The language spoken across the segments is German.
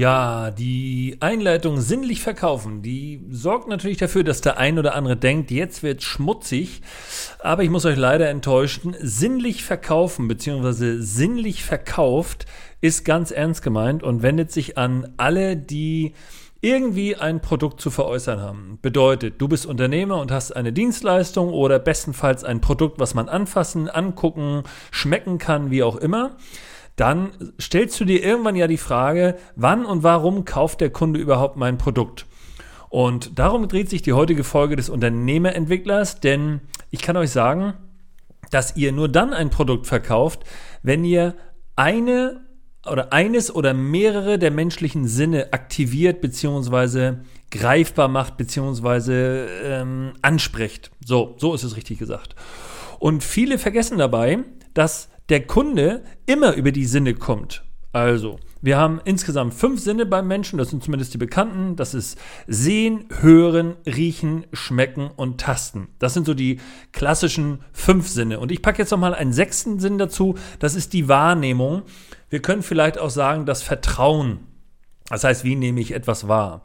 Ja, die Einleitung sinnlich verkaufen, die sorgt natürlich dafür, dass der ein oder andere denkt, jetzt wird schmutzig. Aber ich muss euch leider enttäuschen, sinnlich verkaufen bzw. sinnlich verkauft ist ganz ernst gemeint und wendet sich an alle, die irgendwie ein Produkt zu veräußern haben. Bedeutet, du bist Unternehmer und hast eine Dienstleistung oder bestenfalls ein Produkt, was man anfassen, angucken, schmecken kann, wie auch immer dann stellst du dir irgendwann ja die Frage, wann und warum kauft der Kunde überhaupt mein Produkt? Und darum dreht sich die heutige Folge des Unternehmerentwicklers, denn ich kann euch sagen, dass ihr nur dann ein Produkt verkauft, wenn ihr eine oder eines oder mehrere der menschlichen Sinne aktiviert bzw. greifbar macht bzw. Ähm, anspricht. So, so ist es richtig gesagt. Und viele vergessen dabei, dass der Kunde immer über die Sinne kommt. Also, wir haben insgesamt fünf Sinne beim Menschen, das sind zumindest die bekannten. Das ist Sehen, Hören, Riechen, Schmecken und Tasten. Das sind so die klassischen fünf Sinne. Und ich packe jetzt nochmal einen sechsten Sinn dazu, das ist die Wahrnehmung. Wir können vielleicht auch sagen, das Vertrauen. Das heißt, wie nehme ich etwas wahr?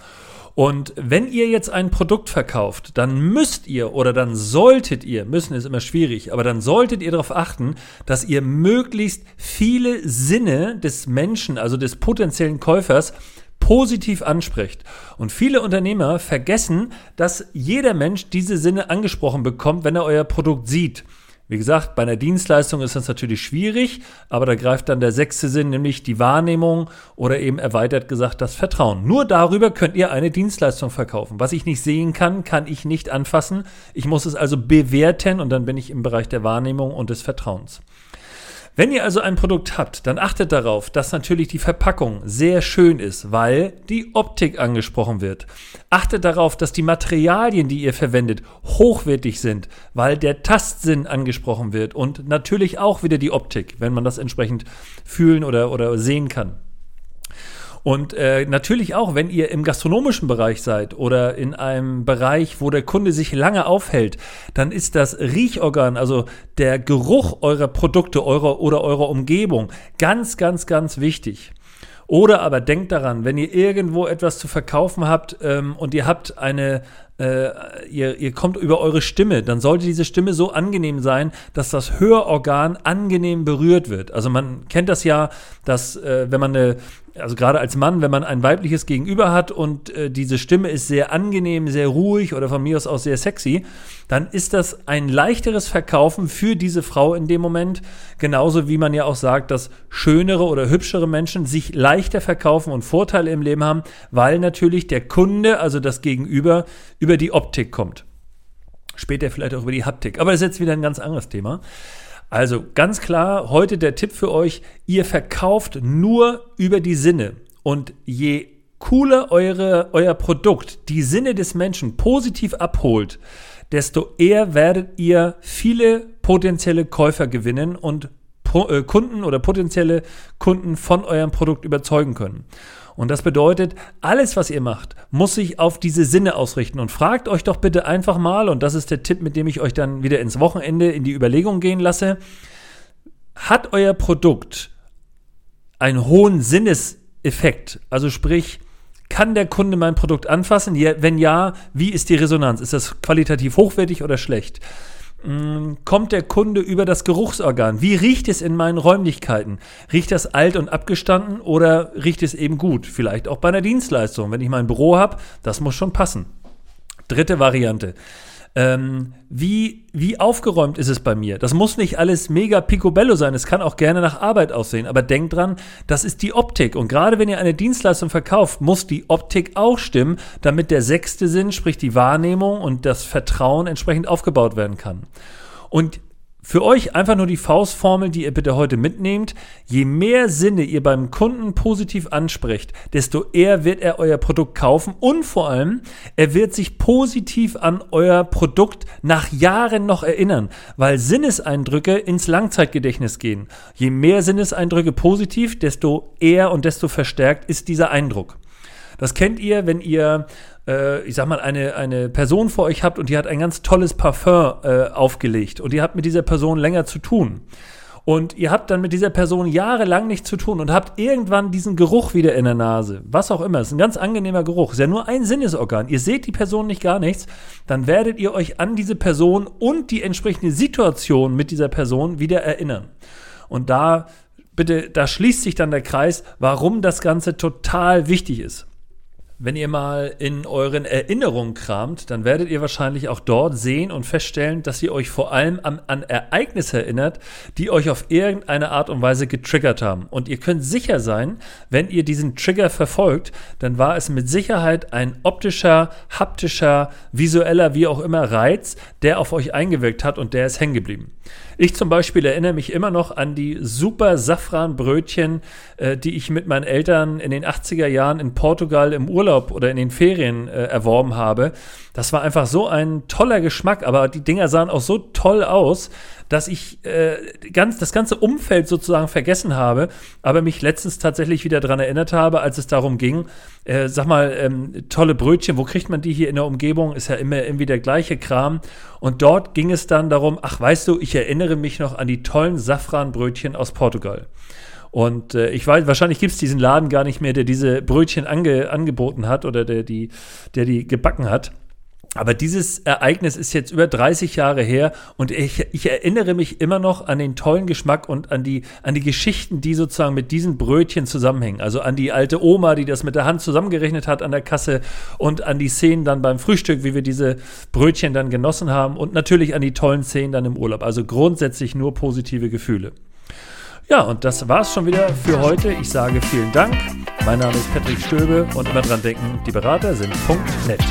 Und wenn ihr jetzt ein Produkt verkauft, dann müsst ihr oder dann solltet ihr, müssen ist immer schwierig, aber dann solltet ihr darauf achten, dass ihr möglichst viele Sinne des Menschen, also des potenziellen Käufers, positiv anspricht. Und viele Unternehmer vergessen, dass jeder Mensch diese Sinne angesprochen bekommt, wenn er euer Produkt sieht. Wie gesagt, bei einer Dienstleistung ist das natürlich schwierig, aber da greift dann der sechste Sinn, nämlich die Wahrnehmung oder eben erweitert gesagt das Vertrauen. Nur darüber könnt ihr eine Dienstleistung verkaufen. Was ich nicht sehen kann, kann ich nicht anfassen. Ich muss es also bewerten und dann bin ich im Bereich der Wahrnehmung und des Vertrauens. Wenn ihr also ein Produkt habt, dann achtet darauf, dass natürlich die Verpackung sehr schön ist, weil die Optik angesprochen wird. Achtet darauf, dass die Materialien, die ihr verwendet, hochwertig sind, weil der Tastsinn angesprochen wird und natürlich auch wieder die Optik, wenn man das entsprechend fühlen oder, oder sehen kann. Und äh, natürlich auch, wenn ihr im gastronomischen Bereich seid oder in einem Bereich, wo der Kunde sich lange aufhält, dann ist das Riechorgan, also der Geruch eurer Produkte eurer oder eurer Umgebung, ganz, ganz, ganz wichtig. Oder aber denkt daran, wenn ihr irgendwo etwas zu verkaufen habt ähm, und ihr habt eine, äh, ihr, ihr kommt über eure Stimme, dann sollte diese Stimme so angenehm sein, dass das Hörorgan angenehm berührt wird. Also man kennt das ja, dass äh, wenn man eine also gerade als Mann, wenn man ein weibliches Gegenüber hat und äh, diese Stimme ist sehr angenehm, sehr ruhig oder von mir aus auch sehr sexy, dann ist das ein leichteres Verkaufen für diese Frau in dem Moment. Genauso wie man ja auch sagt, dass schönere oder hübschere Menschen sich leichter verkaufen und Vorteile im Leben haben, weil natürlich der Kunde, also das Gegenüber, über die Optik kommt. Später vielleicht auch über die Haptik. Aber das ist jetzt wieder ein ganz anderes Thema. Also ganz klar, heute der Tipp für euch, ihr verkauft nur über die Sinne. Und je cooler eure, euer Produkt die Sinne des Menschen positiv abholt, desto eher werdet ihr viele potenzielle Käufer gewinnen und äh, Kunden oder potenzielle Kunden von eurem Produkt überzeugen können. Und das bedeutet, alles, was ihr macht, muss sich auf diese Sinne ausrichten. Und fragt euch doch bitte einfach mal, und das ist der Tipp, mit dem ich euch dann wieder ins Wochenende in die Überlegung gehen lasse, hat euer Produkt einen hohen Sinneseffekt? Also sprich, kann der Kunde mein Produkt anfassen? wenn ja, wie ist die Resonanz? Ist das qualitativ hochwertig oder schlecht? Mm, kommt der Kunde über das Geruchsorgan? Wie riecht es in meinen Räumlichkeiten? Riecht das alt und abgestanden oder riecht es eben gut? Vielleicht auch bei einer Dienstleistung. Wenn ich mein Büro habe, das muss schon passen. Dritte Variante. Ähm, wie, wie aufgeräumt ist es bei mir? Das muss nicht alles mega picobello sein. Es kann auch gerne nach Arbeit aussehen. Aber denkt dran, das ist die Optik. Und gerade wenn ihr eine Dienstleistung verkauft, muss die Optik auch stimmen, damit der sechste Sinn, sprich die Wahrnehmung und das Vertrauen entsprechend aufgebaut werden kann. Und für euch einfach nur die Faustformel, die ihr bitte heute mitnehmt. Je mehr Sinne ihr beim Kunden positiv ansprecht, desto eher wird er euer Produkt kaufen und vor allem, er wird sich positiv an euer Produkt nach Jahren noch erinnern, weil Sinneseindrücke ins Langzeitgedächtnis gehen. Je mehr Sinneseindrücke positiv, desto eher und desto verstärkt ist dieser Eindruck. Das kennt ihr, wenn ihr, äh, ich sag mal, eine, eine Person vor euch habt und die hat ein ganz tolles Parfum äh, aufgelegt und ihr habt mit dieser Person länger zu tun. Und ihr habt dann mit dieser Person jahrelang nichts zu tun und habt irgendwann diesen Geruch wieder in der Nase. Was auch immer. Es ist ein ganz angenehmer Geruch. Ist ja nur ein Sinnesorgan. Ihr seht die Person nicht gar nichts. Dann werdet ihr euch an diese Person und die entsprechende Situation mit dieser Person wieder erinnern. Und da, bitte, da schließt sich dann der Kreis, warum das Ganze total wichtig ist. Wenn ihr mal in euren Erinnerungen kramt, dann werdet ihr wahrscheinlich auch dort sehen und feststellen, dass ihr euch vor allem an, an, Ereignisse erinnert, die euch auf irgendeine Art und Weise getriggert haben. Und ihr könnt sicher sein, wenn ihr diesen Trigger verfolgt, dann war es mit Sicherheit ein optischer, haptischer, visueller, wie auch immer Reiz, der auf euch eingewirkt hat und der ist hängen geblieben. Ich zum Beispiel erinnere mich immer noch an die super Safranbrötchen, äh, die ich mit meinen Eltern in den 80er Jahren in Portugal im Urlaub oder in den Ferien äh, erworben habe. Das war einfach so ein toller Geschmack, aber die Dinger sahen auch so toll aus, dass ich äh, ganz, das ganze Umfeld sozusagen vergessen habe, aber mich letztens tatsächlich wieder daran erinnert habe, als es darum ging, äh, sag mal, ähm, tolle Brötchen, wo kriegt man die hier in der Umgebung? Ist ja immer irgendwie der gleiche Kram. Und dort ging es dann darum, ach weißt du, ich erinnere mich noch an die tollen Safranbrötchen aus Portugal. Und äh, ich weiß, wahrscheinlich gibt es diesen Laden gar nicht mehr, der diese Brötchen ange, angeboten hat oder der die, der die gebacken hat. Aber dieses Ereignis ist jetzt über 30 Jahre her und ich, ich, erinnere mich immer noch an den tollen Geschmack und an die, an die Geschichten, die sozusagen mit diesen Brötchen zusammenhängen. Also an die alte Oma, die das mit der Hand zusammengerechnet hat an der Kasse und an die Szenen dann beim Frühstück, wie wir diese Brötchen dann genossen haben und natürlich an die tollen Szenen dann im Urlaub. Also grundsätzlich nur positive Gefühle. Ja, und das war's schon wieder für heute. Ich sage vielen Dank. Mein Name ist Patrick Stöbe und immer dran denken, die Berater sind net.